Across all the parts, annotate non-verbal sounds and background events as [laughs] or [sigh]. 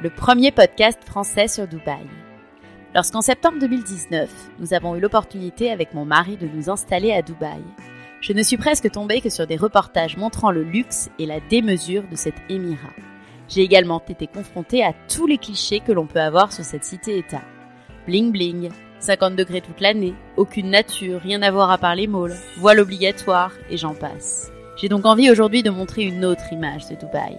le premier podcast français sur Dubaï. Lorsqu'en septembre 2019, nous avons eu l'opportunité avec mon mari de nous installer à Dubaï, je ne suis presque tombée que sur des reportages montrant le luxe et la démesure de cet émirat. J'ai également été confrontée à tous les clichés que l'on peut avoir sur cette cité-État. Bling bling, 50 degrés toute l'année, aucune nature, rien à voir à part les malls, voile obligatoire et j'en passe. J'ai donc envie aujourd'hui de montrer une autre image de Dubaï,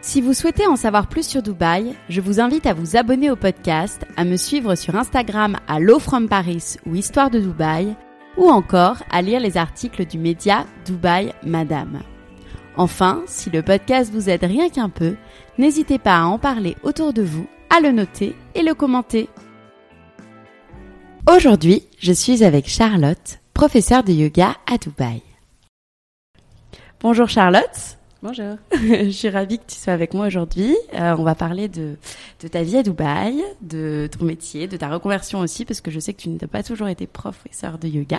Si vous souhaitez en savoir plus sur Dubaï, je vous invite à vous abonner au podcast, à me suivre sur Instagram à Low From Paris ou Histoire de Dubaï, ou encore à lire les articles du média Dubaï Madame. Enfin, si le podcast vous aide rien qu'un peu, n'hésitez pas à en parler autour de vous, à le noter et le commenter. Aujourd'hui, je suis avec Charlotte, professeure de yoga à Dubaï. Bonjour Charlotte. Bonjour. [laughs] je suis ravie que tu sois avec moi aujourd'hui. Euh, on va parler de, ta vie à Dubaï, de ton métier, de ta reconversion aussi, parce que je sais que tu n'as pas toujours été professeur de yoga.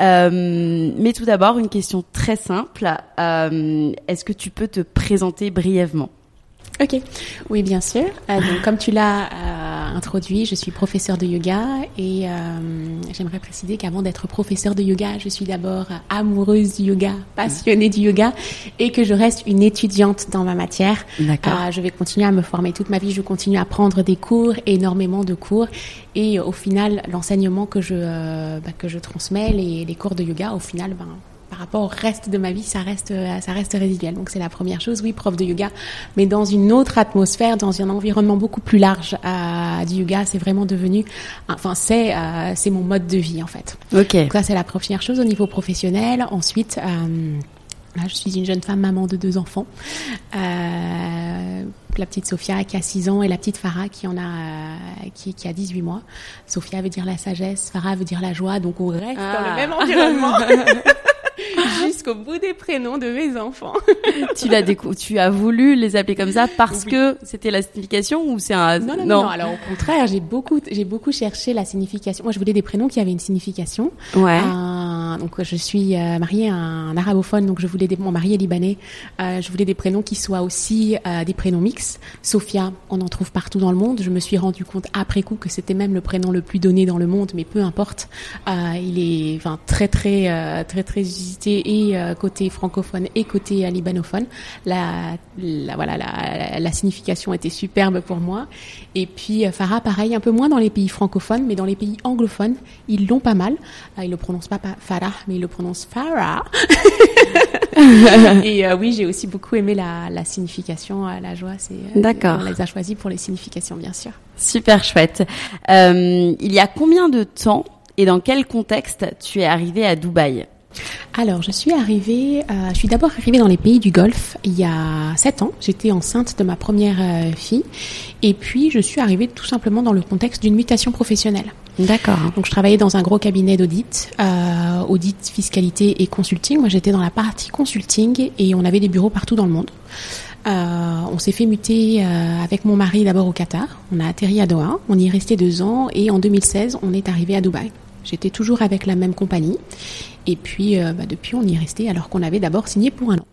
Euh, mais tout d'abord, une question très simple. Euh, Est-ce que tu peux te présenter brièvement? Ok, oui bien sûr. Donc, comme tu l'as introduit, je suis professeur de yoga et euh, j'aimerais préciser qu'avant d'être professeur de yoga, je suis d'abord amoureuse du yoga, passionnée du yoga et que je reste une étudiante dans ma matière. D'accord. Euh, je vais continuer à me former toute ma vie, je continue à prendre des cours, énormément de cours et au final, l'enseignement que je euh, bah, que je transmets, les, les cours de yoga, au final, ben par rapport au reste de ma vie, ça reste, euh, ça reste résiduel. Donc c'est la première chose, oui, prof de yoga, mais dans une autre atmosphère, dans un environnement beaucoup plus large euh, du yoga, c'est vraiment devenu, enfin c'est, euh, c'est mon mode de vie en fait. Ok. Donc ça c'est la première chose au niveau professionnel. Ensuite. Euh, Là, je suis une jeune femme, maman de deux enfants. Euh, la petite Sophia qui a 6 ans et la petite Farah qui en a euh, qui, qui a 18 mois. Sophia veut dire la sagesse, Farah veut dire la joie, donc on reste dans Ah. le même environnement. [laughs] [laughs] Jusqu'au bout des prénoms de mes enfants. [laughs] tu l'as décou- tu as voulu les appeler comme ça parce Oui. que c'était la signification ou c'est un Non, non, non, non. Alors au contraire, j'ai beaucoup, j'ai beaucoup cherché la signification. Moi, je voulais des prénoms qui avaient une signification. Ouais. Euh, donc je suis euh, mariée à un arabophone, donc je voulais des, mon mari est libanais. Euh, je voulais des prénoms qui soient aussi euh, des prénoms mixtes. Sophia, on en trouve partout dans le monde. Je me suis rendu compte après coup que c'était même le prénom le plus donné dans le monde, mais peu importe. Il est, enfin, très très très très et euh, côté francophone et côté euh, libanophone. La, la voilà, la, la signification était superbe pour moi. Et puis euh, Farah, pareil, un peu moins dans les pays francophones, mais dans les pays anglophones, ils l'ont pas mal. Ils le prononcent pas, pas Farah, mais ils le prononcent Farah. [laughs] et euh, oui, j'ai aussi beaucoup aimé la, la signification, la joie. C'est D'accord. On les a choisis pour les significations, bien sûr. Super chouette. Euh, il y a combien de temps et dans quel contexte tu es arrivée à Dubaï? Alors, je suis arrivée, euh, je suis d'abord arrivée dans les pays du Golfe il y a sept ans. J'étais enceinte de ma première euh, fille. Et puis, je suis arrivée tout simplement dans le contexte d'une mutation professionnelle. D'accord. Donc, je travaillais dans un gros cabinet d'audit, euh, audit, fiscalité et consulting. Moi, j'étais dans la partie consulting et on avait des bureaux partout dans le monde. Euh, on s'est fait muter euh, avec mon mari d'abord au Qatar. On a atterri à Doha. On y est resté deux ans et en 2016, on est arrivé à Dubaï. J'étais toujours avec la même compagnie. Et puis, euh, bah, depuis, on y est resté alors qu'on avait d'abord signé pour un an.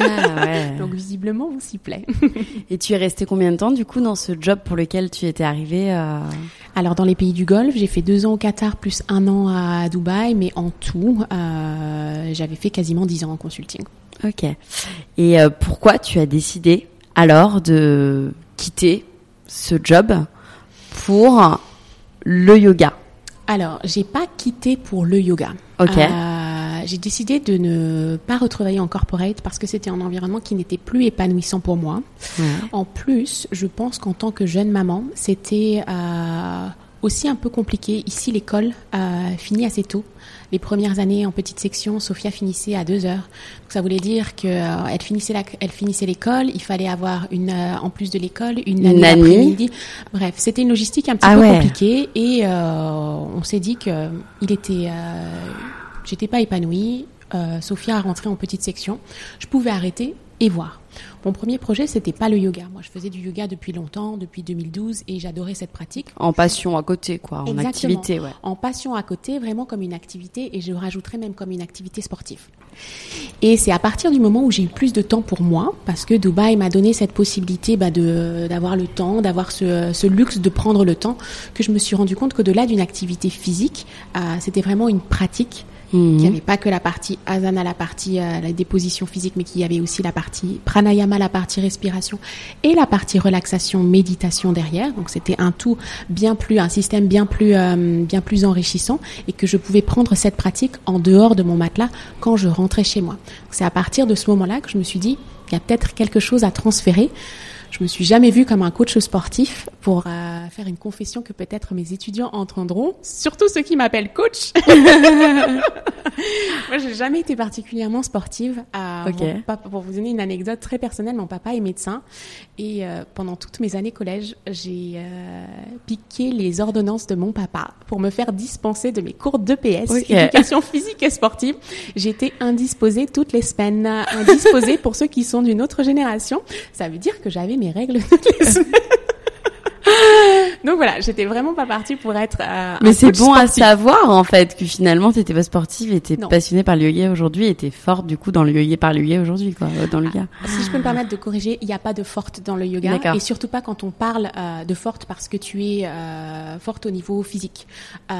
Ah, ouais. [laughs] Donc, visiblement, on s'y plaît. Et tu es resté combien de temps du coup dans ce job pour lequel tu étais arrivé euh... Alors, dans les pays du Golfe, j'ai fait deux ans au Qatar plus un an à Dubaï, mais en tout, euh, j'avais fait quasiment dix ans en consulting. Ok. Et pourquoi tu as décidé alors de quitter ce job pour le yoga? Alors, j'ai pas quitté pour le yoga. Ok. Euh, j'ai décidé de ne pas retravailler en corporate parce que c'était un environnement qui n'était plus épanouissant pour moi. Ouais. En plus, je pense qu'en tant que jeune maman, c'était euh, aussi un peu compliqué. Ici, l'école euh, finit assez tôt. Les premières années en petite section, Sophia finissait à deux heures. Donc, ça voulait dire que euh, elle finissait la- elle finissait l'école. Il fallait avoir une, euh, en plus de l'école, une, année d'après-midi. Bref, c'était une logistique un petit Ah peu ouais. compliquée et euh, on s'est dit que il était, j'étais pas épanouie. Sophia a rentré en petite section. Je pouvais arrêter et voir. Mon premier projet, c'était pas le yoga. Moi, je faisais du yoga depuis longtemps, depuis 2012, et j'adorais cette pratique. En passion à côté, quoi, en Exactement. activité, ouais. En passion à côté, vraiment comme une activité, et je rajouterais même comme une activité sportive. Et c'est à partir du moment où j'ai eu plus de temps pour moi, parce que Dubaï m'a donné cette possibilité bah, de d'avoir le temps, d'avoir ce, ce luxe de prendre le temps, que je me suis rendu compte qu'au-delà d'une activité physique, euh, c'était vraiment une pratique Qu'il n'y avait pas que la partie asana, la partie euh, la déposition physique, mais qu'il y avait aussi la partie pranayama, la partie respiration et la partie relaxation, méditation derrière. Donc c'était un tout bien plus, un système bien plus, euh, bien plus enrichissant et que je pouvais prendre cette pratique en dehors de mon matelas quand je rentrais chez moi. C'est à partir de ce moment-là que je me suis dit, il y a peut-être quelque chose à transférer. Je me suis jamais vue comme un coach sportif pour euh, faire une confession que peut-être mes étudiants entendront, surtout ceux qui m'appellent coach. [laughs] Moi, j'ai jamais été particulièrement sportive. Euh, Ok. mon papa- pour vous donner une anecdote très personnelle, mon papa est médecin et euh, pendant toutes mes années collège, j'ai piqué les ordonnances de mon papa pour me faire dispenser de mes cours d'EPS, Ok. éducation physique et sportive. J'étais indisposée toutes les semaines. Indisposée pour ceux qui sont d'une autre génération, ça veut dire que j'avais mes règles. [laughs] Donc voilà, j'étais vraiment pas partie pour être. euh, Mais c'est bon à savoir en fait que finalement t'étais pas sportive et t'es passionnée par le yoga aujourd'hui et t'es forte du coup dans le yoga par le yoga aujourd'hui quoi, euh, dans le yoga. Si je peux me permettre de corriger, il n'y a pas de forte dans le yoga et surtout pas quand on parle euh, de forte parce que tu es euh, forte au niveau physique. Il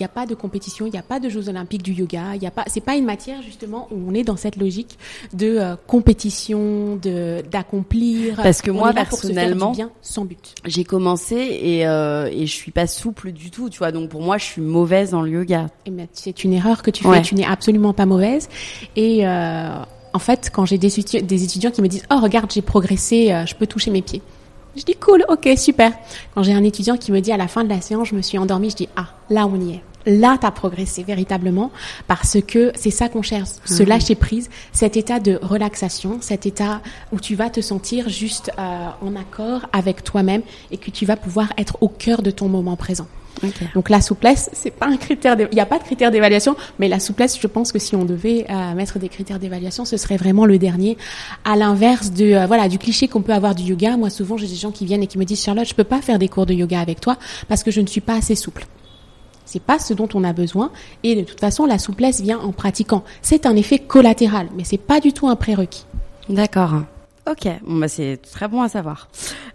n'y a pas de compétition, il n'y a pas de Jeux olympiques du yoga. Il y a pas, c'est pas une matière justement où on est dans cette logique de compétition, de d'accomplir. Parce que On moi, personnellement, bien sans but. J'ai commencé et euh, et je suis pas souple du tout, tu vois. Donc pour moi, je suis mauvaise dans le yoga. Eh ben, c'est une erreur que tu fais. Ouais. Tu n'es absolument pas mauvaise. Et euh, en fait, quand j'ai des étudiants qui me disent Oh, regarde, j'ai progressé, euh, je peux toucher mes pieds. Je dis Cool, ok, super. Quand j'ai un étudiant qui me dit à la fin de la séance, je me suis endormie, je dis Ah, là, on y est. Là, tu as progressé véritablement parce que c'est ça qu'on cherche, ce Mhm. lâcher prise, cet état de relaxation, cet état où tu vas te sentir juste euh, en accord avec toi-même et que tu vas pouvoir être au cœur de ton moment présent. Donc la souplesse, c'est pas un critère. Il n'y a pas de critère d'évaluation, mais la souplesse, je pense que si on devait euh, mettre des critères d'évaluation, ce serait vraiment le dernier. À l'inverse de euh, voilà du cliché qu'on peut avoir du yoga. Moi, souvent, j'ai des gens qui viennent et qui me disent Charlotte, je peux pas faire des cours de yoga avec toi parce que je ne suis pas assez souple. C'est pas ce dont on a besoin et de toute façon, la souplesse vient en pratiquant. C'est un effet collatéral, mais c'est pas du tout un prérequis. D'accord. Ok, bon bah c'est très bon à savoir.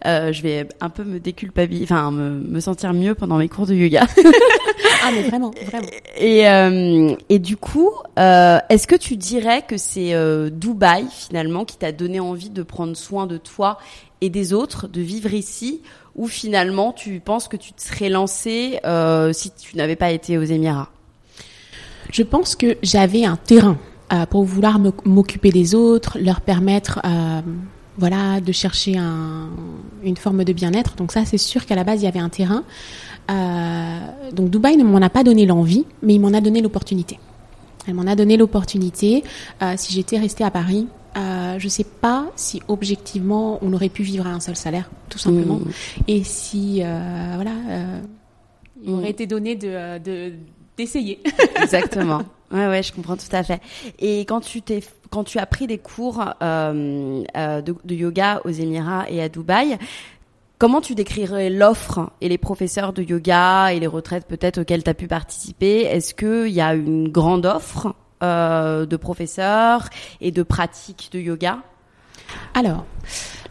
Euh, je vais un peu me déculpabiliser, enfin me, me sentir mieux pendant mes cours de yoga. Ah mais vraiment, vraiment. Et, euh, et du coup, euh, est-ce que tu dirais que c'est euh, Dubaï finalement qui t'a donné envie de prendre soin de toi et des autres, de vivre ici, ou finalement tu penses que tu te serais lancé euh, si tu n'avais pas été aux Émirats? Je pense que j'avais un terrain euh, pour vouloir m'occuper des autres, leur permettre, euh, voilà, de chercher un, une forme de bien-être. Donc ça, c'est sûr qu'à la base, il y avait un terrain. Euh, donc Dubaï ne m'en a pas donné l'envie, mais il m'en a donné l'opportunité. Elle m'en a donné l'opportunité. Si j'étais restée à Paris, je sais pas si objectivement on aurait pu vivre à un seul salaire, tout simplement. Mmh. Et si, voilà, il Mm. m'aurait été donné de de- d'essayer. [laughs] Exactement. Ouais, ouais, je comprends tout à fait. Et quand tu t'es, quand tu as pris des cours euh, euh, de, de yoga aux Émirats et à Dubaï, Comment tu décrirais l'offre et les professeurs de yoga et les retraites peut-être auxquelles tu as pu participer? Est-ce qu'il y a une grande offre euh, de professeurs et de pratiques de yoga? Alors,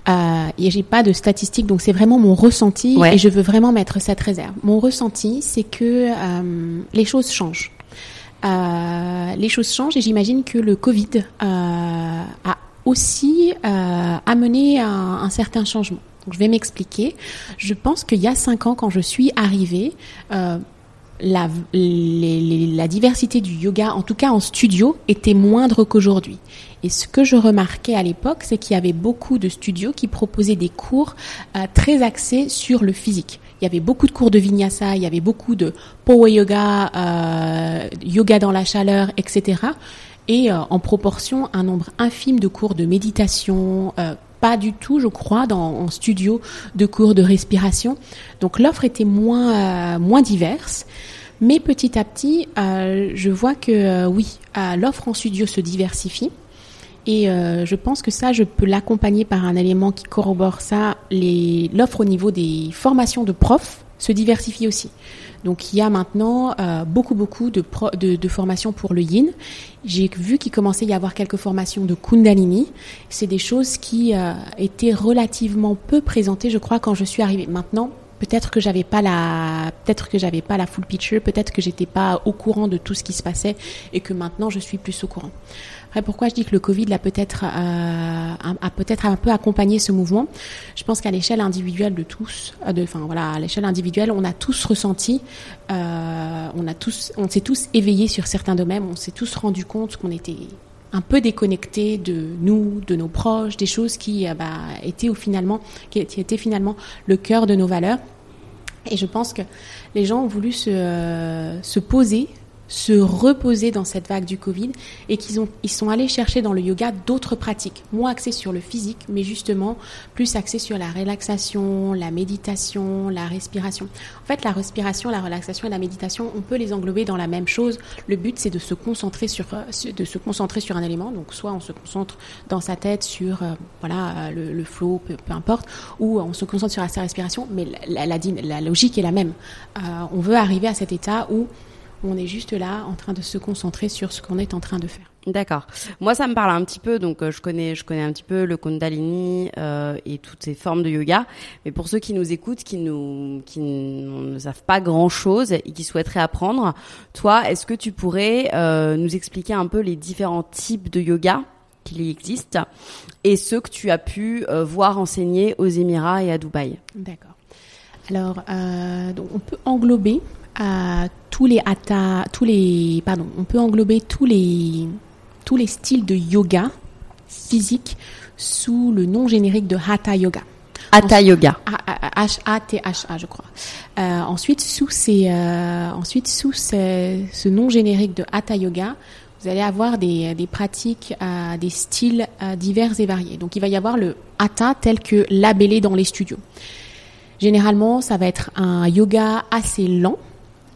euh, j'ai pas de statistiques, donc c'est vraiment mon ressenti et je veux vraiment mettre cette réserve. Mon ressenti, c'est que euh, les choses changent. Euh, les choses changent et j'imagine que le Covid euh, a aussi amené un, un certain changement. Donc, je vais m'expliquer. Je pense qu'il y a cinq ans, quand je suis arrivée, la, la diversité du yoga, en tout cas en studio, était moindre qu'aujourd'hui. Et ce que je remarquais à l'époque, c'est qu'il y avait beaucoup de studios qui proposaient des cours euh, très axés sur le physique. Il y avait beaucoup de cours de vinyasa, il y avait beaucoup de power yoga, euh, yoga dans la chaleur, etc. Et euh, en proportion, un nombre infime de cours de méditation, pas du tout, je crois, dans en studio de cours de respiration. Donc l'offre était moins euh, moins diverse. Mais petit à petit, euh, je vois que euh, oui, l'offre en studio se diversifie. Et je pense que ça, je peux l'accompagner par un élément qui corrobore ça. L'offre au niveau des formations de profs se diversifie aussi. Donc il y a maintenant euh, beaucoup beaucoup de, pro, de, de formations pour le yin. J'ai vu qu'il commençait à y avoir quelques formations de Kundalini. C'est des choses qui euh, étaient relativement peu présentées, je crois, quand je suis arrivée. Maintenant, peut-être que j'avais pas la peut-être que j'avais pas la full picture, peut-être que j'étais pas au courant de tout ce qui se passait et que maintenant je suis plus au courant. Après, pourquoi je dis que le Covid l'a peut-être euh, a peut-être un peu accompagné ce mouvement? Je pense qu'à l'échelle individuelle de tous, euh, enfin voilà, à l'échelle individuelle, on a tous ressenti, euh, on a tous, on s'est tous éveillés sur certains domaines, on s'est tous rendu compte qu'on était un peu déconnecté de nous, de nos proches, des choses qui bah, étaient au finalement, qui étaient finalement le cœur de nos valeurs. Et je pense que les gens ont voulu se, euh, se poser se reposer dans cette vague du Covid et qu'ils ont, ils sont allés chercher dans le yoga d'autres pratiques, moins axées sur le physique, mais justement plus axées sur la relaxation, la méditation, la respiration. En fait, la respiration, la relaxation et la méditation, on peut les englober dans la même chose. Le but, c'est de se concentrer sur, de se concentrer sur un élément. Donc, soit on se concentre dans sa tête sur, euh, voilà, le, le flow, peu, importe, ou on se concentre sur sa respiration, mais la, la, la, la logique est la même. Euh, on veut arriver à cet état où on est juste là en train de se concentrer sur ce qu'on est en train de faire. D'accord. Moi, ça me parle un petit peu, donc euh, je connais, je connais un petit peu le Kundalini euh, et toutes ces formes de yoga. Mais pour ceux qui nous écoutent, qui nous, qui ne savent pas grand chose et qui souhaiteraient apprendre, toi, est-ce que tu pourrais euh, nous expliquer un peu les différents types de yoga qu'il existe et ceux que tu as pu voir enseigner aux Émirats et à Dubaï? D'accord. Alors, donc on peut englober à tous les hatha, tous les, pardon, on peut englober tous les, tous les styles de yoga physique sous le nom générique de hatha yoga. Hatha yoga. H-A-T-H-A, je crois. Euh, ensuite, sous ces, euh, ensuite, sous ce, ce, nom générique de hatha yoga, vous allez avoir des, des pratiques, euh, des styles euh, divers et variés. Donc, il va y avoir le hatha tel que labellé dans les studios. Généralement, ça va être un yoga assez lent,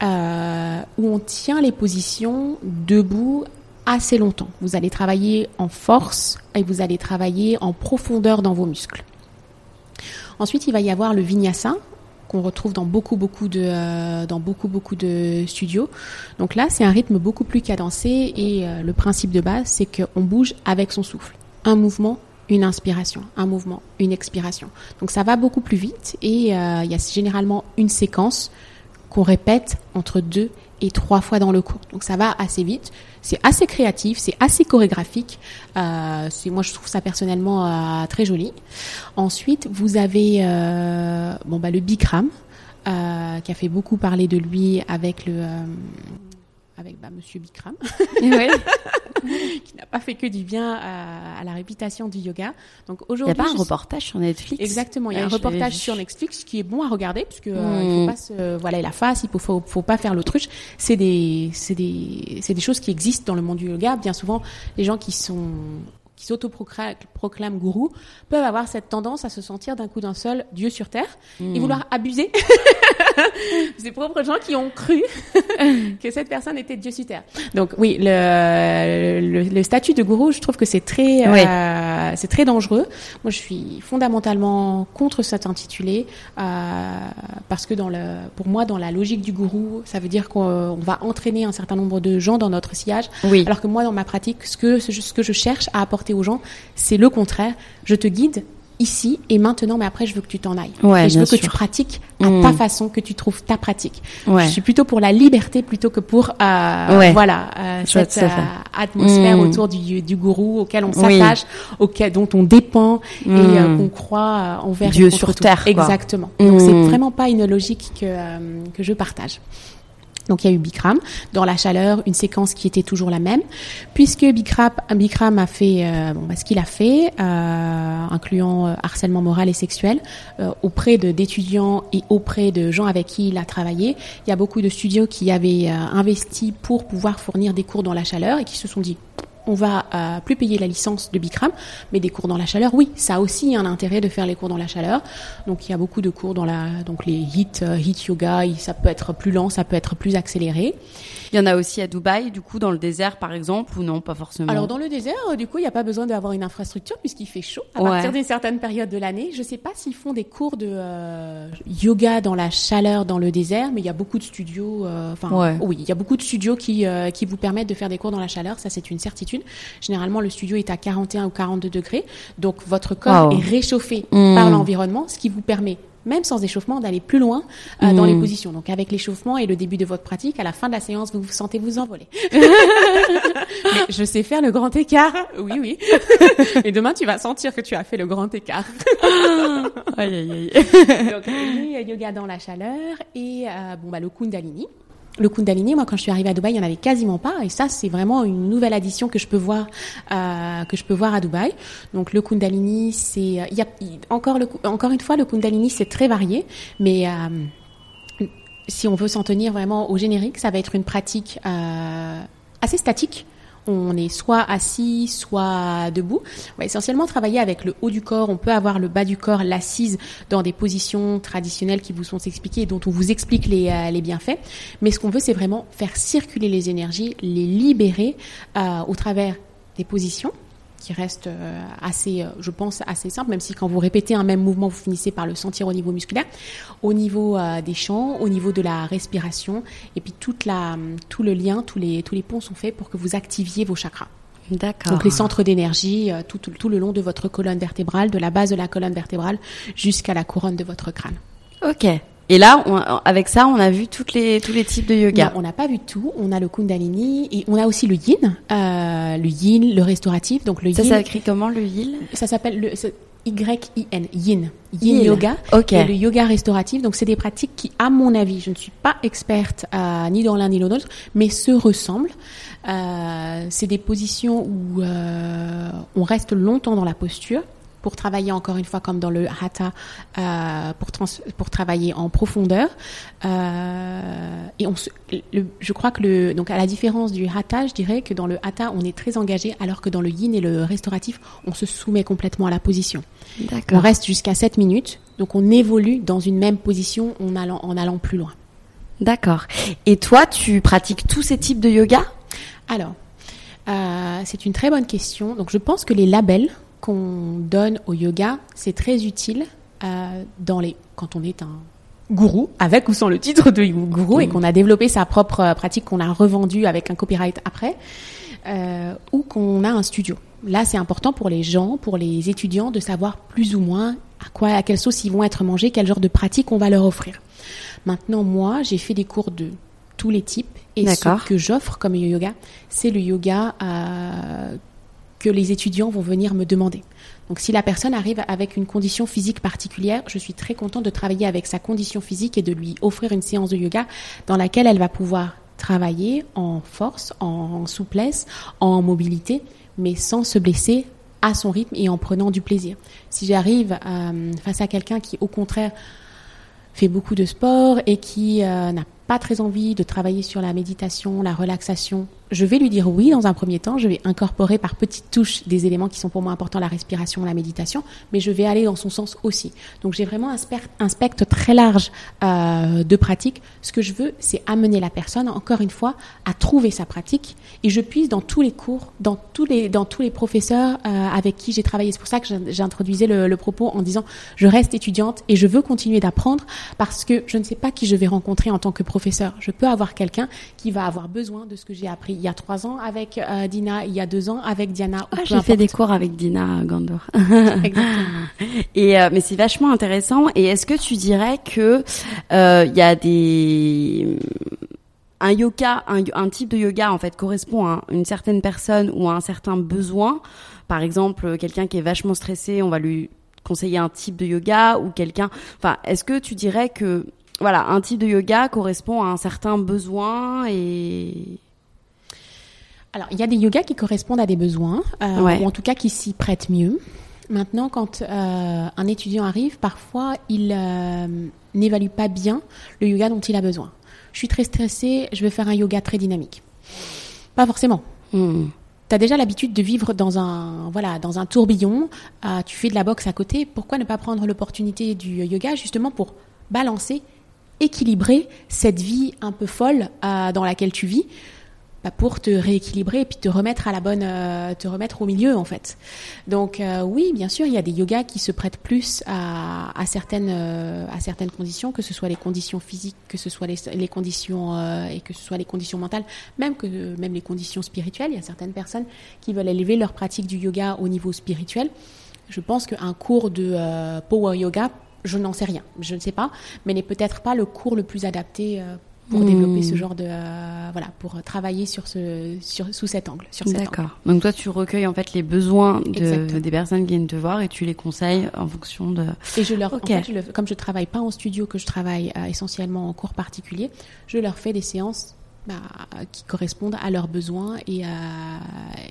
euh, où on tient les positions debout assez longtemps. Vous allez travailler en force et vous allez travailler en profondeur dans vos muscles. Ensuite, il va y avoir le vinyasa qu'on retrouve dans beaucoup beaucoup de euh, dans beaucoup beaucoup de studios. Donc là, c'est un rythme beaucoup plus cadencé et euh, le principe de base, c'est qu'on bouge avec son souffle. Un mouvement, une inspiration, un mouvement, une expiration. Donc ça va beaucoup plus vite et il y a généralement une séquence qu'on répète entre deux et trois fois dans le cours. Donc ça va assez vite. C'est assez créatif, c'est assez chorégraphique. Euh, moi, je trouve ça personnellement euh, très joli. Ensuite, vous avez euh, bon bah le Bikram euh, qui a fait beaucoup parler de lui avec le avec bah, Monsieur Bikram, [laughs] oui. qui n'a pas fait que du bien à, à la réputation du yoga. Donc Il n'y a pas un reportage sur Netflix Exactement, il y a Ouais, un reportage sur Netflix qui est bon à regarder parce que euh, Mm. il faut pas se voilà la face, il faut, faut faut pas faire l'autruche. C'est des c'est des c'est des choses qui existent dans le monde du yoga. Bien souvent, les gens qui sont qui s'autoproclament gourous peuvent avoir cette tendance à se sentir d'un coup d'un seul Dieu sur terre et Mm. vouloir abuser [laughs] [laughs] Ses propres gens qui ont cru [laughs] que cette personne était Dieu sur terre. Donc oui, le, le, le statut de gourou, je trouve que c'est très, Oui. euh, c'est très dangereux. Moi, je suis fondamentalement contre cet intitulé euh, parce que dans le, pour moi, dans la logique du gourou, ça veut dire qu'on on va entraîner un certain nombre de gens dans notre sillage. Oui. Alors que moi, dans ma pratique, ce que, ce que je cherche à apporter aux gens, c'est le contraire. Je te guide ici et maintenant, mais après, je veux que tu t'en ailles. Ouais, et je veux que tu pratiques à Mm. ta façon, que tu trouves ta pratique. Ouais. Je suis plutôt pour la liberté plutôt que pour euh, Ouais. voilà euh, cette euh, atmosphère Mm. autour du, du gourou auquel on Oui. s'attache, auquel dont on dépend et Mm. euh, qu'on croit envers Dieu sur tout. terre, quoi. Exactement. Donc c'est vraiment pas une logique que que je partage. Donc il y a eu Bikram dans la chaleur, une séquence qui était toujours la même, puisque Bikram, a fait euh, bah, ce qu'il a fait, euh, incluant euh, harcèlement moral et sexuel, auprès d'étudiants et auprès de gens avec qui il a travaillé. Il y a beaucoup de studios qui avaient investi pour pouvoir fournir des cours dans la chaleur et qui se sont dit on va euh, plus payer la licence de Bikram, mais des cours dans la chaleur, oui, ça a aussi un intérêt de faire les cours dans la chaleur. Donc il y a beaucoup de cours dans la, donc les hit, euh, hit yoga, ça peut être plus lent, ça peut être plus accéléré. Il y en a aussi à Dubaï, du coup, dans le désert, par exemple, ou non, pas forcément? Alors dans le désert, euh, du coup, il n'y a pas besoin d'avoir une infrastructure puisqu'il fait chaud à Ouais. partir d'une certaine période de l'année. Je sais pas s'ils font des cours de euh, yoga dans la chaleur dans le désert, mais il y a beaucoup de studios. euh, Enfin, Ouais. oui, il y a beaucoup de studios qui euh, qui vous permettent de faire des cours dans la chaleur. Ça, c'est une certitude. Généralement, le studio est à 41 ou 42 degrés, donc votre corps Wow. est réchauffé Mm. par l'environnement, ce qui vous permet même sans échauffement, d'aller plus loin euh, dans les positions. Donc avec l'échauffement et le début de votre pratique, à la fin de la séance, vous vous sentez vous envoler. [laughs] Je sais faire le grand écart. Oui, oui. [laughs] Et demain, tu vas sentir que tu as fait le grand écart. Aïe, aïe, aïe. Donc, euh, yoga dans la chaleur et euh, bon bah le Kundalini. Le Kundalini, moi, quand je suis arrivée à Dubaï, il y en avait quasiment pas, et ça, c'est vraiment une nouvelle addition que je peux voir, euh, que je peux voir à Dubaï. Donc, le Kundalini, c'est, euh, il y a encore le, encore une fois, le Kundalini, c'est très varié, mais euh, si on veut s'en tenir vraiment au générique, ça va être une pratique assez statique. On est soit assis, soit debout. On va essentiellement travailler avec le haut du corps. On peut avoir le bas du corps, l'assise, dans des positions traditionnelles qui vous sont expliquées et dont on vous explique les, euh, les bienfaits. Mais ce qu'on veut, c'est vraiment faire circuler les énergies, les libérer euh, au travers des positions qui restent euh, assez, euh, je pense, assez simples, même si quand vous répétez un même mouvement, vous finissez par le sentir au niveau musculaire, au niveau euh, des chants, au niveau de la respiration, et puis toute la, tout le lien, tous les, tous les ponts sont faits pour que vous activiez vos chakras. D'accord. Donc les centres d'énergie tout, tout, tout le long de votre colonne vertébrale, de la base de la colonne vertébrale jusqu'à la couronne de votre crâne. Ok. Et là, on- avec ça, on a vu toutes les, tous les types de yoga. Non, on n'a pas vu tout. On a le Kundalini et on a aussi le Yin, euh, le Yin, le restauratif. Donc le Ça Yin, s'écrit comment, le Yil ça s'appelle le Y-I-N, Yin, Yin Yin. Yoga. Ok. Et le yoga restauratif. Donc c'est des pratiques qui, à mon avis, je ne suis pas experte euh, ni dans l'un ni dans l'autre, mais se ressemblent. Euh, c'est des positions où on reste longtemps dans la posture pour travailler encore une fois comme dans le hatha, euh, pour, trans- pour travailler en profondeur. Euh, et on se, le- je crois que le, donc à la différence du hatha, je dirais que dans le hatha, on est très engagé, alors que dans le yin et le restauratif, on se soumet complètement à la position. On reste jusqu'à 7 minutes, donc on évolue dans une même position en allant, en allant plus loin. D'accord. Et toi, tu pratiques tous ces types de yoga? Alors, euh, c'est une très bonne question. Donc, je pense que les labels qu'on donne au yoga, c'est très utile euh, dans les quand on est un gourou, avec ou sans le titre de gourou, et qu'on a développé sa propre euh, pratique, qu'on a revendue avec un copyright après, euh, ou qu'on a un studio. Là, c'est important pour les gens, pour les étudiants, de savoir plus ou moins à quoi, à quelle sauce ils vont être mangés, quel genre de pratique on va leur offrir. Maintenant, moi, j'ai fait des cours de tous les types, et ce que j'offre comme yoga, c'est le yoga euh, que les étudiants vont venir me demander. Donc si la personne arrive avec une condition physique particulière, je suis très contente de travailler avec sa condition physique et de lui offrir une séance de yoga dans laquelle elle va pouvoir travailler en force, en souplesse, en mobilité, mais sans se blesser à son rythme et en prenant du plaisir. Si j'arrive euh, face à quelqu'un qui, au contraire, fait beaucoup de sport et qui euh, n'a pas très envie de travailler sur la méditation, la relaxation, je vais lui dire oui dans un premier temps. Je vais incorporer par petites touches des éléments qui sont pour moi importants, la respiration, la méditation, mais je vais aller dans son sens aussi. Donc j'ai vraiment un, spectre très large euh, de pratiques. Ce que je veux, c'est amener la personne, encore une fois, à trouver sa pratique. Et je puisse dans tous les cours, dans tous les, dans tous les professeurs euh, avec qui j'ai travaillé. C'est pour ça que j'introduisais le, le propos en disant je reste étudiante et je veux continuer d'apprendre parce que je ne sais pas qui je vais rencontrer en tant que professeur. Je peux avoir quelqu'un qui va avoir besoin de ce que j'ai appris il y a trois ans avec euh, Dina, il y a deux ans avec Diana. Ah, j'ai fait des cours avec Dina Gandor. Exactement. [laughs] Et euh, mais c'est vachement intéressant. Et est-ce que tu dirais que euh, il y a des un yoga, un, un, type de yoga en fait correspond à une certaine personne ou à un certain besoin? Par exemple, quelqu'un qui est vachement stressé, on va lui conseiller un type de yoga ou quelqu'un. Enfin, est-ce que tu dirais que voilà, un type de yoga correspond à un certain besoin et alors, il y a des yogas qui correspondent à des besoins, euh, ou en tout cas qui s'y prêtent mieux. Maintenant, quand euh, un étudiant arrive, parfois, il euh, n'évalue pas bien le yoga dont il a besoin. Je suis très stressée, je veux faire un yoga très dynamique. Pas forcément. Hmm. Tu as déjà l'habitude de vivre dans un, voilà, dans un tourbillon, tu fais de la boxe à côté, pourquoi ne pas prendre l'opportunité du yoga justement pour balancer, équilibrer cette vie un peu folle dans laquelle tu vis? Bah, pour te rééquilibrer et puis te remettre à la bonne, euh, te remettre au milieu en fait. Donc euh, oui, bien sûr, il y a des yogas qui se prêtent plus à, certaines, euh, à certaines conditions, que ce soit les conditions physiques, que ce soit les, conditions et que ce les conditions mentales, même que même les conditions spirituelles. Il y a certaines personnes qui veulent élever leur pratique du yoga au niveau spirituel. Je pense qu'un cours de power yoga, je n'en sais rien, je ne sais pas, mais n'est peut-être pas le cours le plus adapté pour développer ce hmm. genre de euh, voilà pour travailler sur ce sur sous cet angle sur d'accord donc toi tu recueilles en fait les besoins de, des personnes qui viennent te voir et tu les conseilles en fonction de et je leur en fait, je comme je travaille pas en studio que je travaille euh, essentiellement en cours particulier je leur fais des séances bah, qui correspondent à leurs besoins et, euh,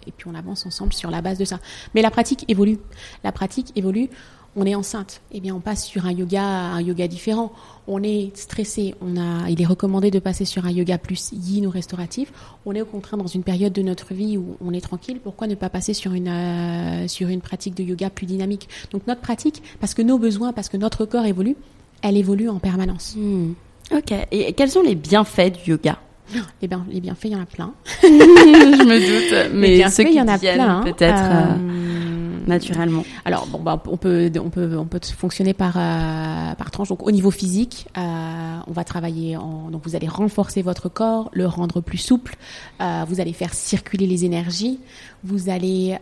et puis on avance ensemble sur la base de ça. Mais la pratique évolue. La pratique évolue on est enceinte, eh bien on passe sur un yoga, un yoga différent. On est stressé, on a, il est recommandé de passer sur un yoga plus yin ou restauratif. On est au contraire dans une période de notre vie où on est tranquille. Pourquoi ne pas passer sur une euh, sur une pratique de yoga plus dynamique? Donc notre pratique, parce que nos besoins, parce que notre corps évolue, elle évolue en permanence. Hmm. Ok. Et quels sont les bienfaits du yoga? Eh bien, les bienfaits, il y en a plein. [laughs] je me doute. Mais les bienfaits, il y en a plein. Peut-être. Euh, euh, naturellement Alors bon, bah, on peut on peut on peut fonctionner par euh, par tranche. Donc au niveau physique, euh, on va travailler en donc vous allez renforcer votre corps, le rendre plus souple. Euh, vous allez faire circuler les énergies. Vous allez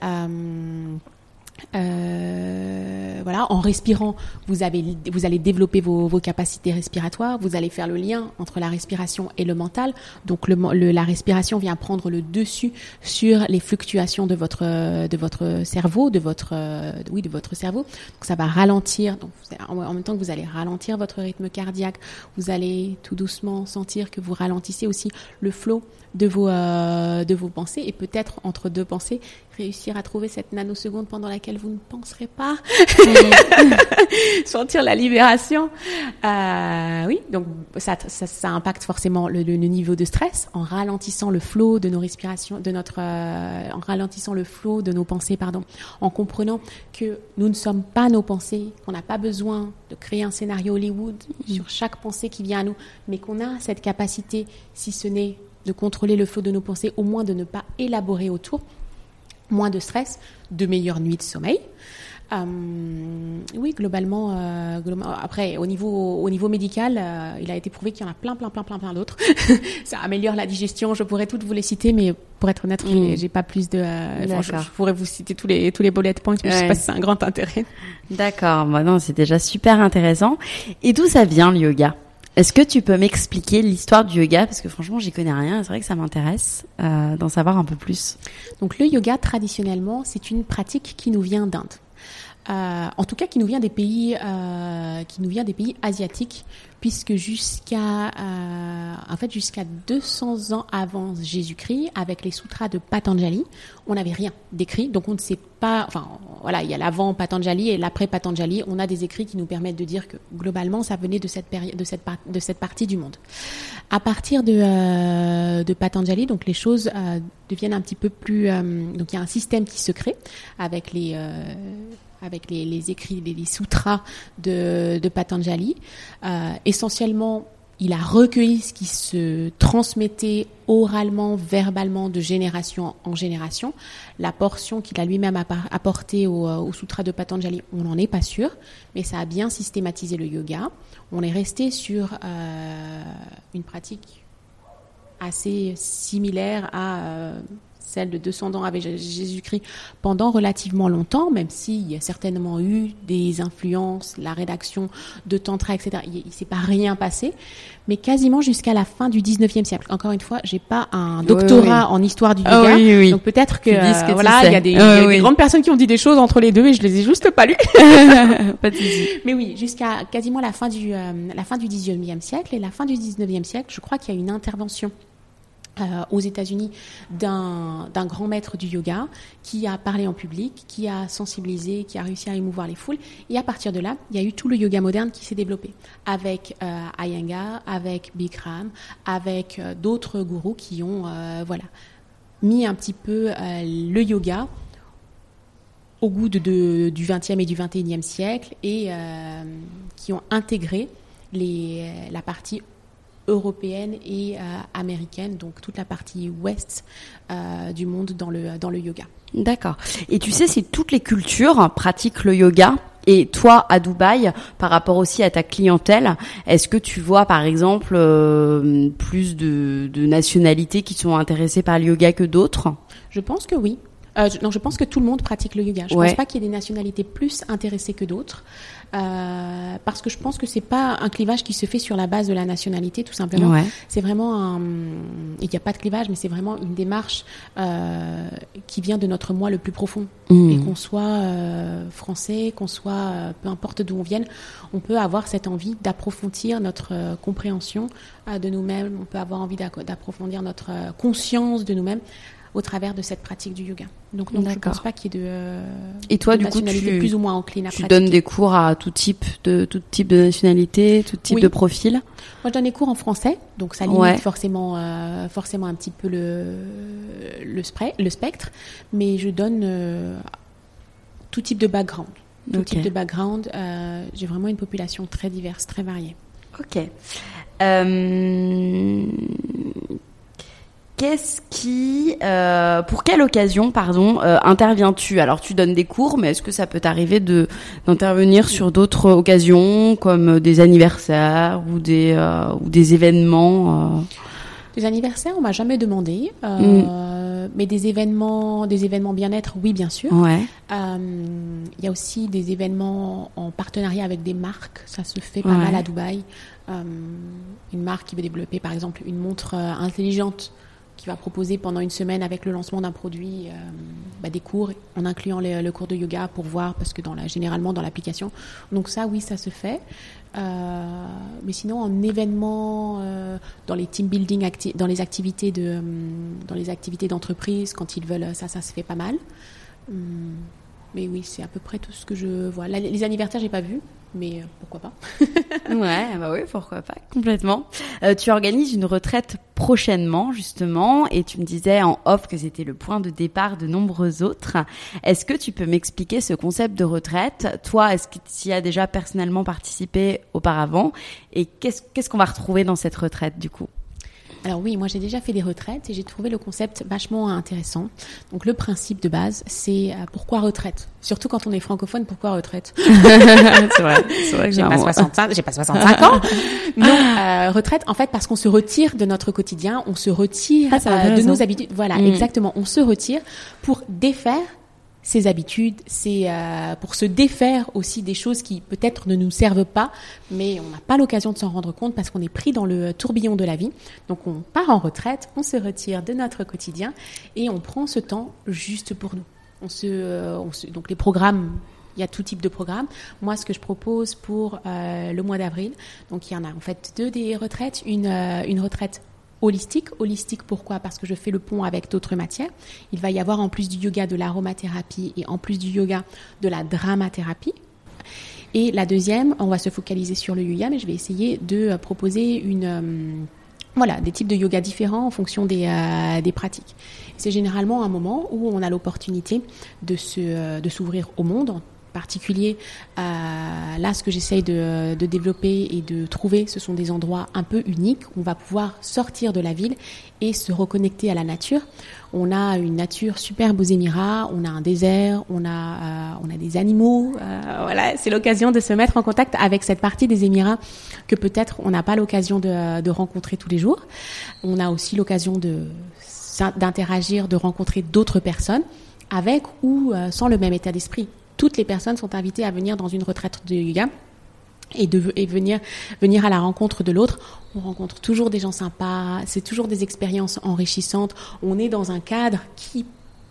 euh, voilà, en respirant, vous, avez, vous allez développer vos, capacités respiratoires, vous allez faire le lien entre la respiration et le mental. Donc la respiration vient prendre le dessus sur les fluctuations de votre, de votre cerveau, de votre, oui, de votre cerveau. Donc ça va ralentir. En même temps que vous allez ralentir votre rythme cardiaque, vous allez tout doucement sentir que vous ralentissez aussi le flot de vos, euh, de vos pensées et peut-être entre deux pensées réussir à trouver cette nanoseconde pendant laquelle vous ne penserez pas, [laughs] [laughs] sentir la libération. Euh, oui, donc ça, ça, ça impacte forcément le, le, niveau de stress en ralentissant le flot de nos respirations, de notre, euh, en ralentissant le flot de nos pensées, pardon, en comprenant que nous ne sommes pas nos pensées, qu'on n'a pas besoin de créer un scénario Hollywood sur chaque pensée qui vient à nous, mais qu'on a cette capacité, si ce n'est de contrôler le flot de nos pensées, au moins de ne pas élaborer autour, moins de stress, de meilleures nuits de sommeil. Euh, oui, globalement, euh, globalement, après au niveau au niveau médical, euh, il a été prouvé qu'il y en a plein, plein, plein, plein, plein d'autres. [laughs] ça améliore la digestion. Je pourrais toutes vous les citer, mais pour être honnête, mm. j'ai pas plus de. je, pourrais vous citer tous les tous les bullet points, mais je sais pas si c'est un grand intérêt. D'accord. Bah non, c'est déjà super intéressant. Et d'où ça vient le yoga? Est-ce que tu peux m'expliquer l'histoire du yoga? Parce que franchement, j'y connais rien. C'est vrai que ça m'intéresse euh, d'en savoir un peu plus. Donc, le yoga, traditionnellement, c'est une pratique qui nous vient d'Inde. En tout cas qui nous vient des pays, qui nous vient des pays asiatiques, puisque jusqu'à, en fait, jusqu'à 200 ans avant Jésus-Christ, avec les sutras de Patanjali, on n'avait rien d'écrit, donc on ne sait pas, enfin, voilà, il y a l'avant Patanjali et l'après Patanjali. On a des écrits qui nous permettent de dire que globalement, ça venait de cette partie du monde. À partir de, euh, Patanjali, donc les choses euh, deviennent un petit peu plus. Euh, donc il y a un système qui se crée avec les avec les, écrits, les, les sutras de, Patanjali. essentiellement, il a recueilli ce qui se transmettait oralement, verbalement, de génération en génération. La portion qu'il a lui-même apportée au, euh, au, Sutra de Patanjali, on n'en est pas sûr, mais ça a bien systématisé le yoga. On est resté sur euh, une pratique assez similaire à euh, celle de 200 ans avec Jésus-Christ pendant relativement longtemps, même s'il y a certainement eu des influences, la rédaction de Tantra, etc. Il ne s'est pas rien passé, mais quasiment jusqu'à la fin du 19e siècle. Encore une fois, j'ai pas un doctorat en histoire du ah yoga, donc peut-être que, euh, voilà, il y a, des, des, grandes personnes qui ont dit des choses entre les deux et je les ai juste pas lues. [laughs] [laughs] pas de mais oui, jusqu'à quasiment la fin du euh, la fin du 19e siècle et la fin du 19e siècle, je crois qu'il y a une intervention euh, aux États-Unis d'un grand maître du yoga qui a parlé en public, qui a sensibilisé, qui a réussi à émouvoir les foules. Et à partir de là, il y a eu tout le yoga moderne qui s'est développé avec euh, Iyengar, avec Bikram, avec euh, d'autres gourous qui ont voilà mis un petit peu le yoga au goût du 20e et du 21e siècle et qui ont intégré la partie européenne et euh, américaine, donc toute la partie ouest euh, du monde dans le, dans le yoga. D'accord. Et tu sais, si toutes les cultures pratiquent le yoga, et toi, à Dubaï, par rapport aussi à ta clientèle, est-ce que tu vois, par exemple, euh, plus de, de, nationalités qui sont intéressées par le yoga que d'autres? Je pense que oui. Euh, non, je pense que tout le monde pratique le yoga. Je ne pense pas qu'il y ait des nationalités plus intéressées que d'autres. Euh, parce que je pense que c'est pas un clivage qui se fait sur la base de la nationalité, tout simplement. C'est vraiment un. Il n'y a pas de clivage, mais c'est vraiment une démarche euh, qui vient de notre moi le plus profond. Mm. Et qu'on soit français, qu'on soit peu importe d'où on vienne, on peut avoir cette envie d'approfondir notre compréhension de nous-mêmes. On peut avoir envie d'approfondir notre conscience de nous-mêmes au travers de cette pratique du yoga. Donc non, je ne pense pas qu'il y ait de euh, Et toi, du coup, tu plus ou moins encline à tu donnes des cours à tout type de tout type de nationalité, tout type de profil? Moi, je donne des cours en français, donc ça limite forcément euh, forcément un petit peu le le, le spectre, mais je donne euh, tout type de background. Tout type de background. J'ai vraiment une population très diverse, très variée. Ok. Euh, Qu'est-ce qui, euh, pour quelle occasion, pardon, euh, interviens-tu? Alors, tu donnes des cours, mais est-ce que ça peut t'arriver de d'intervenir sur d'autres occasions, comme des anniversaires ou des euh, ou des événements Des anniversaires, on m'a jamais demandé, mm. mais des événements, des événements bien-être, oui, bien sûr. Ouais. Il y a aussi des événements en partenariat avec des marques, ça se fait pas mal à Dubaï. une marque qui veut développer, par exemple, une montre intelligente qui va proposer pendant une semaine avec le lancement d'un produit euh, bah, des cours en incluant le cours de yoga pour voir parce que dans la, généralement dans l'application. Donc ça oui ça se fait. Euh, mais sinon en événement euh, dans les team building dans les activités de dans les activités d'entreprise quand ils veulent ça ça se fait pas mal. Hum, mais oui c'est à peu près tout ce que je vois. Les anniversaires j'ai pas vu mais euh, pourquoi pas [laughs] Ouais, bah oui, pourquoi pas, complètement. Euh, tu organises une retraite prochainement, justement, et tu me disais en off que c'était le point de départ de nombreux autres. Est-ce que tu peux m'expliquer ce concept de retraite? Toi, est-ce que tu y as déjà personnellement participé auparavant? Et qu'est-ce qu'on va retrouver dans cette retraite, du coup? Alors oui, moi j'ai déjà fait des retraites et j'ai trouvé le concept vachement intéressant. Donc le principe de base, c'est euh, pourquoi retraite? Surtout quand on est francophone, pourquoi retraite? [laughs] C'est vrai, c'est vrai que j'ai pas 65, j'ai pas 65 ans. [laughs] non, euh, retraite en fait parce qu'on se retire de notre quotidien, on se retire ah, euh, de nos habitudes. Voilà, mm. exactement, on se retire pour défaire ses habitudes, c'est euh, pour se défaire aussi des choses qui peut-être ne nous servent pas, mais on n'a pas l'occasion de s'en rendre compte parce qu'on est pris dans le tourbillon de la vie. Donc on part en retraite, on se retire de notre quotidien et on prend ce temps juste pour nous. On se, euh, donc les programmes il y a tout type de programme. Moi, ce que je propose pour le mois d'avril, donc il y en a en fait deux des retraites, une, une retraite holistique. Holistique, pourquoi? Parce que je fais le pont avec d'autres matières. Il va y avoir en plus du yoga de l'aromathérapie et en plus du yoga de la dramathérapie. Et la deuxième, on va se focaliser sur le yoga, mais je vais essayer de proposer une... Euh, voilà, des types de yoga différents en fonction des, euh, des pratiques. C'est généralement un moment où on a l'opportunité de euh, de s'ouvrir au monde particulier, euh, là, ce que j'essaye de, développer et de trouver, ce sont des endroits un peu uniques on va pouvoir sortir de la ville et se reconnecter à la nature. On a une nature superbe aux Émirats, on a un désert, on a, euh, on a des animaux. Euh, voilà, c'est l'occasion de se mettre en contact avec cette partie des Émirats que peut-être on n'a pas l'occasion de, de rencontrer tous les jours. On a aussi l'occasion de d'interagir, de rencontrer d'autres personnes avec ou sans le même état d'esprit toutes les personnes sont invitées à venir dans une retraite de yoga et de venir à la rencontre de l'autre. On rencontre toujours des gens sympas, c'est toujours des expériences enrichissantes. On est dans un cadre qui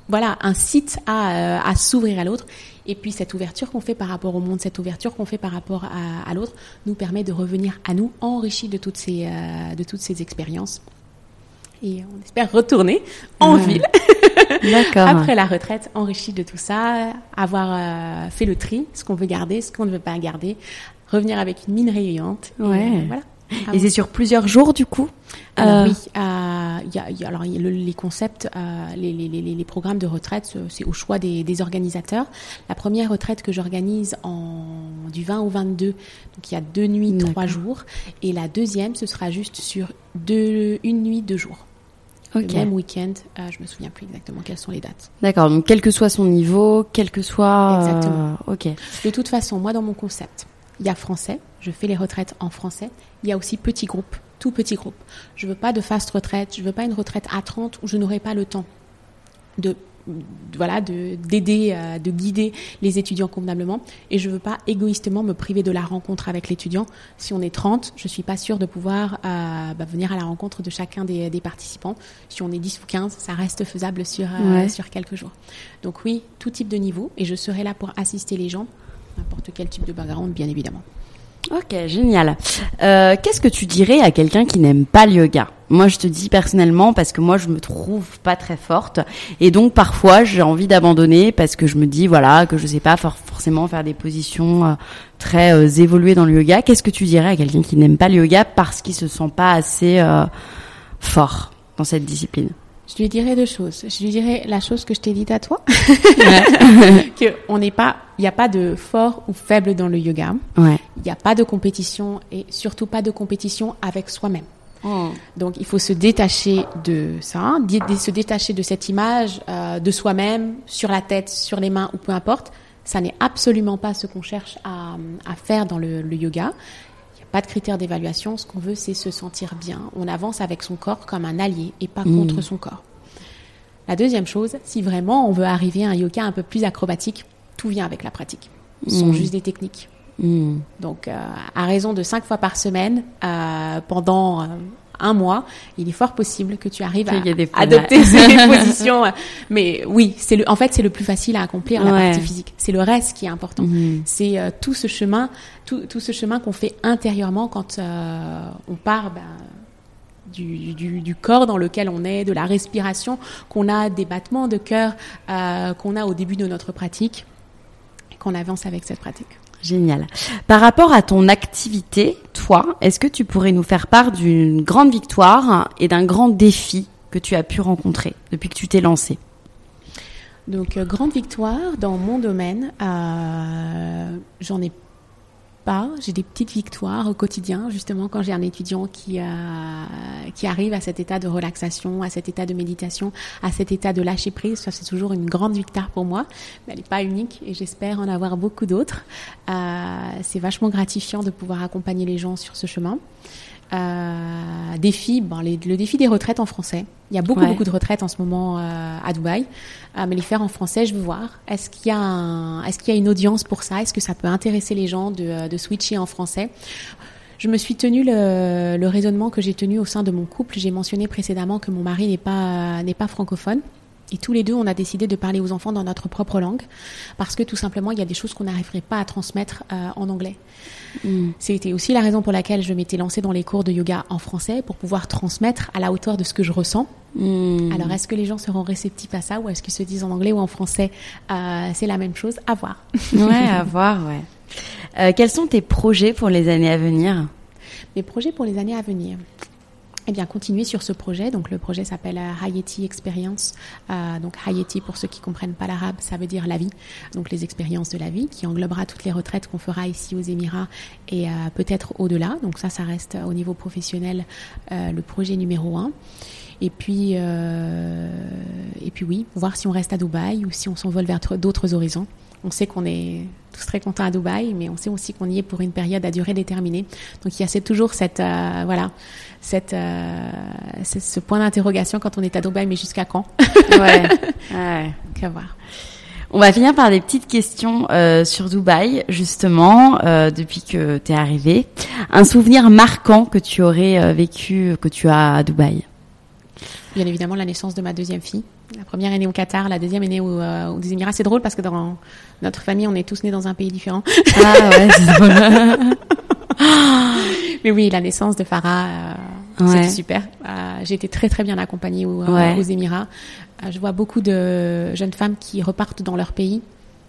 voilà, incite à, euh, s'ouvrir à l'autre. Et puis cette ouverture qu'on fait par rapport au monde, cette ouverture qu'on fait par rapport à, l'autre, nous permet de revenir à nous enrichis de toutes ces, euh, de toutes ces expériences et on espère retourner en ville [laughs] après la retraite, enrichi de tout ça, avoir euh, fait le tri, ce qu'on veut garder, ce qu'on ne veut pas garder, revenir avec une mine rayonnante. Ouais. Et, voilà. Et c'est sur plusieurs jours du coup alors, euh... Oui, euh, y a, y a, alors les concepts, euh, les, les, les, les, programmes de retraite, c'est au choix des, des, organisateurs. La première retraite que j'organise en du 20 au 22, donc il y a deux nuits, trois jours, et la deuxième, ce sera juste sur deux, une nuit, deux jours. Le même week-end, euh, je me souviens plus exactement quelles sont les dates. D'accord, donc quel que soit son niveau, quel que soit. Exactement. Euh, ok. De toute façon, moi dans mon concept, il y a français, je fais les retraites en français. Il y a aussi petits groupes, tout petits groupes. Je veux pas de fast retraite, je veux pas une retraite à 30 où je n'aurai pas le temps de voilà, de d'aider, euh, de guider les étudiants convenablement. Et je veux pas égoïstement me priver de la rencontre avec l'étudiant. Si on est 30, je suis pas sûre de pouvoir euh, bah, venir à la rencontre de chacun des, des, participants. Si on est 10 ou 15, ça reste faisable sur, euh, sur quelques jours. Donc oui, tout type de niveau. Et je serai là pour assister les gens, n'importe quel type de background, bien évidemment. Ok, génial. Euh, Qu'est-ce que tu dirais à quelqu'un qui n'aime pas le yoga? Moi, je te dis personnellement parce que moi, je me trouve pas très forte et donc parfois j'ai envie d'abandonner parce que je me dis voilà que je sais pas forcément faire des positions euh, très euh, évoluées dans le yoga. Qu'est-ce que tu dirais à quelqu'un qui n'aime pas le yoga parce qu'il se sent pas assez euh, fort dans cette discipline? Je lui dirais deux choses. Je lui dirais la chose que je t'ai dite à toi, [laughs] [laughs] que on n'est pas, il n'y a pas de fort ou faible dans le yoga. Ouais. Il n'y a pas de compétition et surtout pas de compétition avec soi-même. Oh. Donc il faut se détacher de ça, se détacher de cette image euh, de soi-même sur la tête, sur les mains ou peu importe. Ça n'est absolument pas ce qu'on cherche à, à, faire dans le, le yoga pas de critères d'évaluation. Ce qu'on veut, c'est se sentir bien. On avance avec son corps comme un allié et pas contre mmh. son corps. La deuxième chose, si vraiment on veut arriver à un yoga un peu plus acrobatique, tout vient avec la pratique. Ce sont mmh. juste des techniques. Mmh. Donc, euh, à raison de cinq fois par semaine, euh, pendant euh, un mois, il est fort possible que tu arrives à adopter ces [laughs] positions. Mais oui, c'est le, en fait, c'est le plus facile à accomplir la partie physique. C'est le reste qui est important. Mhm. C'est euh, tout ce chemin, tout, tout ce chemin qu'on fait intérieurement quand euh, on part. Ben, du, du, du, corps dans lequel on est, de la respiration qu'on a, des battements de cœur euh, qu'on a au début de notre pratique, qu'on avance avec cette pratique. Génial. Par rapport à ton activité, toi, est-ce que tu pourrais nous faire part d'une grande victoire et d'un grand défi que tu as pu rencontrer depuis que tu t'es lancé Donc, euh, grande victoire dans mon domaine, euh, j'en ai j'ai des petites victoires au quotidien, justement quand j'ai un étudiant qui, euh, qui arrive à cet état de relaxation, à cet état de méditation, à cet état de lâcher prise. Ça, c'est toujours une grande victoire pour moi. Mais elle n'est pas unique et j'espère en avoir beaucoup d'autres. Euh, c'est vachement gratifiant de pouvoir accompagner les gens sur ce chemin. Euh, défi, bon, les, le défi des retraites en français. Il y a beaucoup beaucoup de retraites en ce moment euh, à Dubaï, euh, mais les faire en français, je veux voir. Est-ce qu'il y a un, qu'il y a une audience pour ça? Est-ce que ça peut intéresser les gens de, euh, de switcher en français? Je me suis tenu le, le raisonnement que j'ai tenu au sein de mon couple. J'ai mentionné précédemment que mon mari n'est pas n'est pas francophone. Et tous les deux, on a décidé de parler aux enfants dans notre propre langue, parce que tout simplement, il y a des choses qu'on n'arriverait pas à transmettre euh, en anglais. Mm. C'était aussi la raison pour laquelle je m'étais lancée dans les cours de yoga en français, pour pouvoir transmettre à la hauteur de ce que je ressens. Mm. Alors, est-ce que les gens seront réceptifs à ça, ou est-ce qu'ils se disent en anglais ou en français euh, C'est la même chose, à voir. [laughs] ouais, à voir, ouais. Euh, quels sont tes projets pour les années à venir? Mes projets pour les années à venir? Eh bien, continuer sur ce projet. Donc, le projet s'appelle euh, Hayati Experience. Euh, donc, Hayati, pour ceux qui comprennent pas l'arabe, ça veut dire la vie. Donc, les expériences de la vie, qui englobera toutes les retraites qu'on fera ici aux Émirats et euh, peut-être au-delà. Donc, ça, ça reste au niveau professionnel le projet numéro un. Et puis, et puis oui, voir si on reste à Dubaï ou si on s'envole vers d'autres horizons. On sait qu'on est tous très contents à Dubaï, mais on sait aussi qu'on y est pour une période à durée déterminée. Donc il y a toujours cette euh, voilà cette euh, ce point d'interrogation quand on est à Dubaï, mais jusqu'à quand? Ouais. [laughs] voir. On va finir par des petites questions euh, sur Dubaï, justement, euh, depuis que tu es arrivé. Un souvenir marquant que tu aurais euh, vécu, que tu as à Dubaï? Bien évidemment, la naissance de ma deuxième fille. La première est née au Qatar, la deuxième est née au, euh, aux Émirats. C'est drôle parce que dans notre famille, on est tous nés dans un pays différent. Ah ouais. [laughs] Mais oui, la naissance de Farah, euh, c'était super. Euh, j'ai été très très bien accompagnée aux, aux Émirats. je vois beaucoup de jeunes femmes qui repartent dans leur pays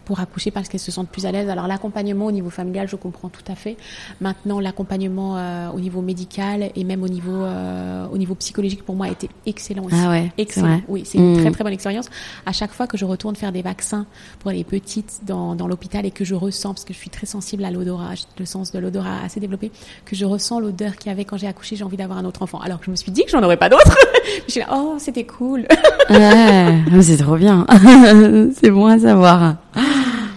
pour accoucher parce qu'elles se sentent plus à l'aise. Alors l'accompagnement au niveau familial, je comprends tout à fait. Maintenant, l'accompagnement euh, au niveau médical et même au niveau euh, au niveau psychologique pour moi a été excellent aussi. Ah ouais, excellent. Oui, c'est une très mm. très bonne expérience. À chaque fois que je retourne faire des vaccins pour les petites dans, dans l'hôpital et que je ressens parce que je suis très sensible à l'odorat, le sens de l'odorat assez développé, que je ressens l'odeur qu'il y avait quand j'ai accouché, j'ai envie d'avoir un autre enfant. Alors que je me suis dit que j'en aurais pas d'autres. [laughs] je suis là, oh, c'était cool. [laughs] ouais, c'est trop bien. [laughs] c'est bon à savoir.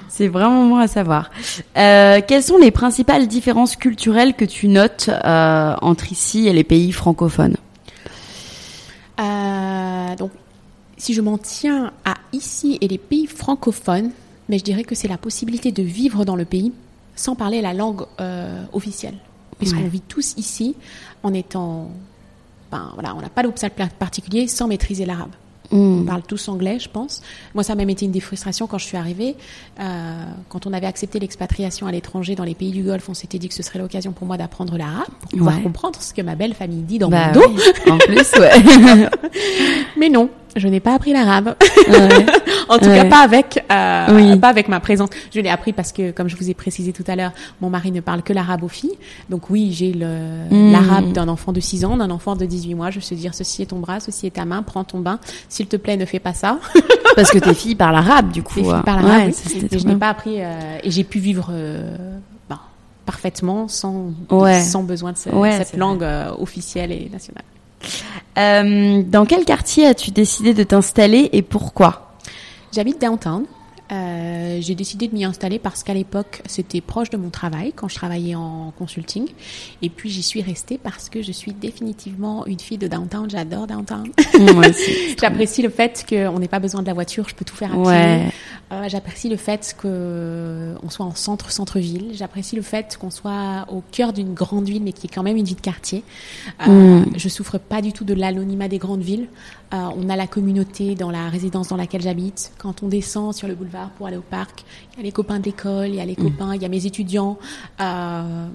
C'est vraiment bon à savoir. Euh, quelles sont les principales différences culturelles que tu notes euh, entre ici et les pays francophones? Euh, Donc, si je m'en tiens à ici et les pays francophones, mais je dirais que c'est la possibilité de vivre dans le pays sans parler la langue officielle. Puisqu'on vit tous ici en étant... Ben, voilà, on n'a pas d'obstacle particulier sans maîtriser l'arabe. On mm. parle tous anglais, je pense. Moi, ça m'a été une des frustrations quand je suis arrivée. Euh, quand on avait accepté l'expatriation à l'étranger dans les pays du Golfe, on s'était dit que ce serait l'occasion pour moi d'apprendre l'arabe, pour pouvoir comprendre ce que ma belle famille dit dans bah mon dos. En plus, ouais. [laughs] Mais non, je n'ai pas appris l'arabe. En tout cas, pas avec, euh, pas avec ma présence. Je l'ai appris parce que, comme je vous ai précisé tout à l'heure, mon mari ne parle que l'arabe aux filles. Donc oui, j'ai hmm. l'arabe d'un enfant de 6 ans, d'un enfant de 18 mois. Je sais dire, ceci est ton bras, ceci est ta main, prends ton bain. S'il te plaît, ne fais pas ça. [laughs] parce que tes filles parlent arabe, du coup. Tes filles parlent arabe, et je n'ai pas appris, euh, et j'ai pu vivre, euh, ben, parfaitement sans, sans besoin de cette langue euh, officielle et nationale. Euh, dans quel quartier as-tu décidé de t'installer et pourquoi? J'habite downtown. Euh, j'ai décidé de m'y installer parce qu'à l'époque, c'était proche de mon travail quand je travaillais en consulting. Et puis, j'y suis restée parce que je suis définitivement une fille de downtown. J'adore downtown. [laughs] J'apprécie le fait qu'on n'ait pas besoin de la voiture. Je peux tout faire à pied. Euh, J'apprécie le fait qu'on soit en centre, centre-ville. J'apprécie le fait qu'on soit au cœur d'une grande ville, mais qui est quand même une vie de quartier. Euh, mm. Je souffre pas du tout de l'anonymat des grandes villes. Euh, on a la communauté dans la résidence dans laquelle j'habite. Quand on descend sur le boulevard pour aller au parc, il y a les copains d'école, il y a les mm. copains, il y a mes étudiants. Euh,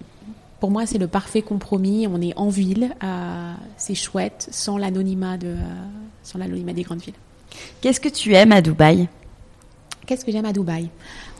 pour moi, c'est le parfait compromis. On est en ville, euh, c'est chouette, sans l'anonymat de, sans l'anonymat des grandes villes. Qu'est-ce que tu aimes à Dubaï? Qu'est-ce que j'aime à Dubaï?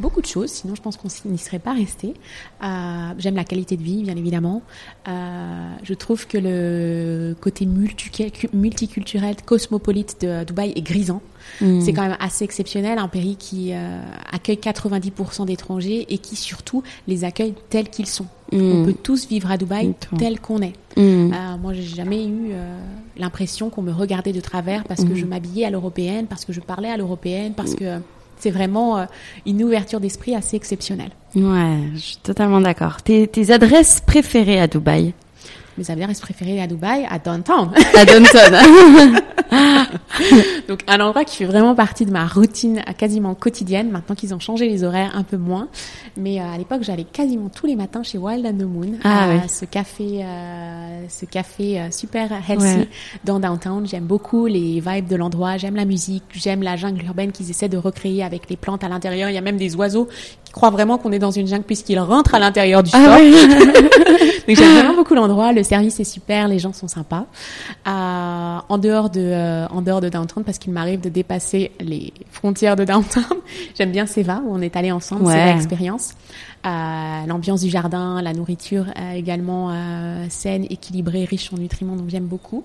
Beaucoup de choses, sinon je pense qu'on n'y serait pas resté. Euh, j'aime la qualité de vie, bien évidemment. Euh, je trouve que le côté multiculturel, cosmopolite de Dubaï est grisant. Hmm. C'est quand même assez exceptionnel, un pays qui euh, accueille 90% d'étrangers et qui surtout les accueille tels qu'ils sont. Hmm. On peut tous vivre à Dubaï tel qu'on est. Hmm. Moi, j'ai jamais eu l'impression qu'on me regardait de travers parce que je m'habillais à l'européenne, parce que je parlais à l'européenne, parce que c'est vraiment euh, une ouverture d'esprit assez exceptionnelle. Ouais, je suis totalement d'accord. Tes, tes adresses préférées à Dubaï? Mes adresses préférées à Dubaï, à Downtown. À Downtown. [laughs] Donc un endroit qui fait vraiment partie de ma routine quasiment quotidienne, maintenant qu'ils ont changé les horaires un peu moins. Mais euh, à l'époque, j'allais quasiment tous les matins chez Wild and the Moon, ah, oui. ce café, euh, ce café euh, super healthy dans Downtown. J'aime beaucoup les vibes de l'endroit, j'aime la musique, j'aime la jungle urbaine qu'ils essaient de recréer avec les plantes à l'intérieur. Il y a même des oiseaux qui croient vraiment qu'on est dans une jungle puisqu'ils rentrent à l'intérieur du ah, oui. [laughs] Donc j'aime vraiment beaucoup l'endroit, le service est super, les gens sont sympas. en dehors de euh, en dehors de downtown parce qu'il m'arrive de dépasser les frontières de downtown. [laughs] J'aime bien Seva où on est allé ensemble, c'est l'expérience. Euh, L'ambiance du jardin, la nourriture euh, également euh, saine, équilibrée, riche en nutriments, donc j'aime beaucoup.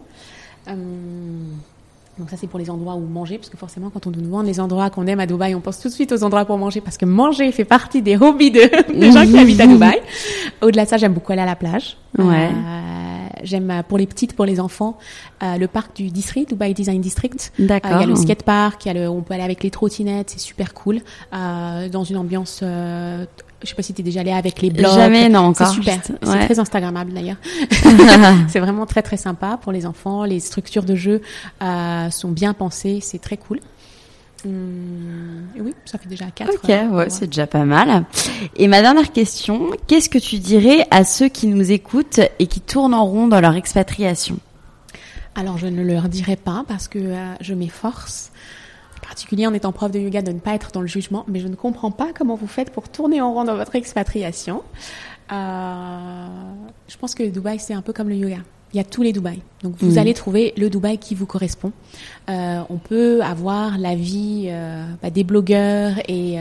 Euh, donc ça c'est pour les endroits où manger, parce que forcément quand on nous demande les endroits qu'on aime à Dubaï, on pense tout de suite aux endroits pour manger, parce que manger fait partie des hobbies de, [laughs] des gens qui habitent à Dubaï. Au-delà de ça, j'aime beaucoup aller à la plage. Ouais. J'aime euh, pour les petites, pour les enfants, euh, le parc du district, Dubai Design District. D'accord. Euh, il y a le skate park, il y a le, on peut aller avec les trottinettes, c'est super cool. Euh, dans une ambiance, euh, je sais pas si tu es déjà allé avec les blocs. Jamais, non encore. C'est super. C'est très Instagrammable d'ailleurs. [laughs] c'est vraiment très très sympa pour les enfants. Les structures de jeu euh, sont bien pensées, c'est très cool. Hum, oui, ça fait déjà 4. Ok, ouais, ouais. c'est déjà pas mal. Et ma dernière question, qu'est-ce que tu dirais à ceux qui nous écoutent et qui tournent en rond dans leur expatriation? Alors, je ne leur dirai pas parce que euh, je m'efforce, particulier en étant prof de yoga, de ne pas être dans le jugement, mais je ne comprends pas comment vous faites pour tourner en rond dans votre expatriation. Euh, je pense que Dubaï, c'est un peu comme le yoga il y a tous les Dubaï. Donc vous mmh. allez trouver le Dubaï qui vous correspond. Euh, on peut avoir la vie euh, bah, des blogueurs et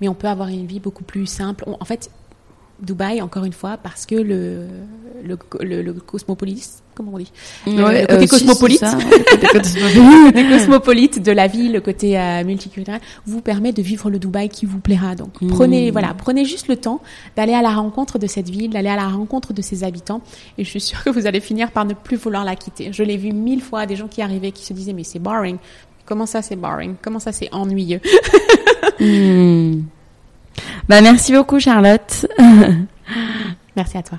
mais on peut avoir une vie beaucoup plus simple. On, en fait, Dubaï, encore une fois, parce que le, le, le, le cosmopolite, comment on dit ouais, Le côté euh, cosmopolite, si, [laughs] le côté cosmopolite de la ville, le côté euh, multiculturel, vous permet de vivre le Dubaï qui vous plaira. Donc Mmh. prenez, voilà, prenez juste le temps d'aller à la rencontre de cette ville, d'aller à la rencontre de ses habitants, et je suis sûre que vous allez finir par ne plus vouloir la quitter. Je l'ai vu mille fois, des gens qui arrivaient, qui se disaient mais c'est boring. Comment ça c'est boring? Comment ça c'est ennuyeux? Mmh. [laughs] Bah merci beaucoup Charlotte. Merci à toi.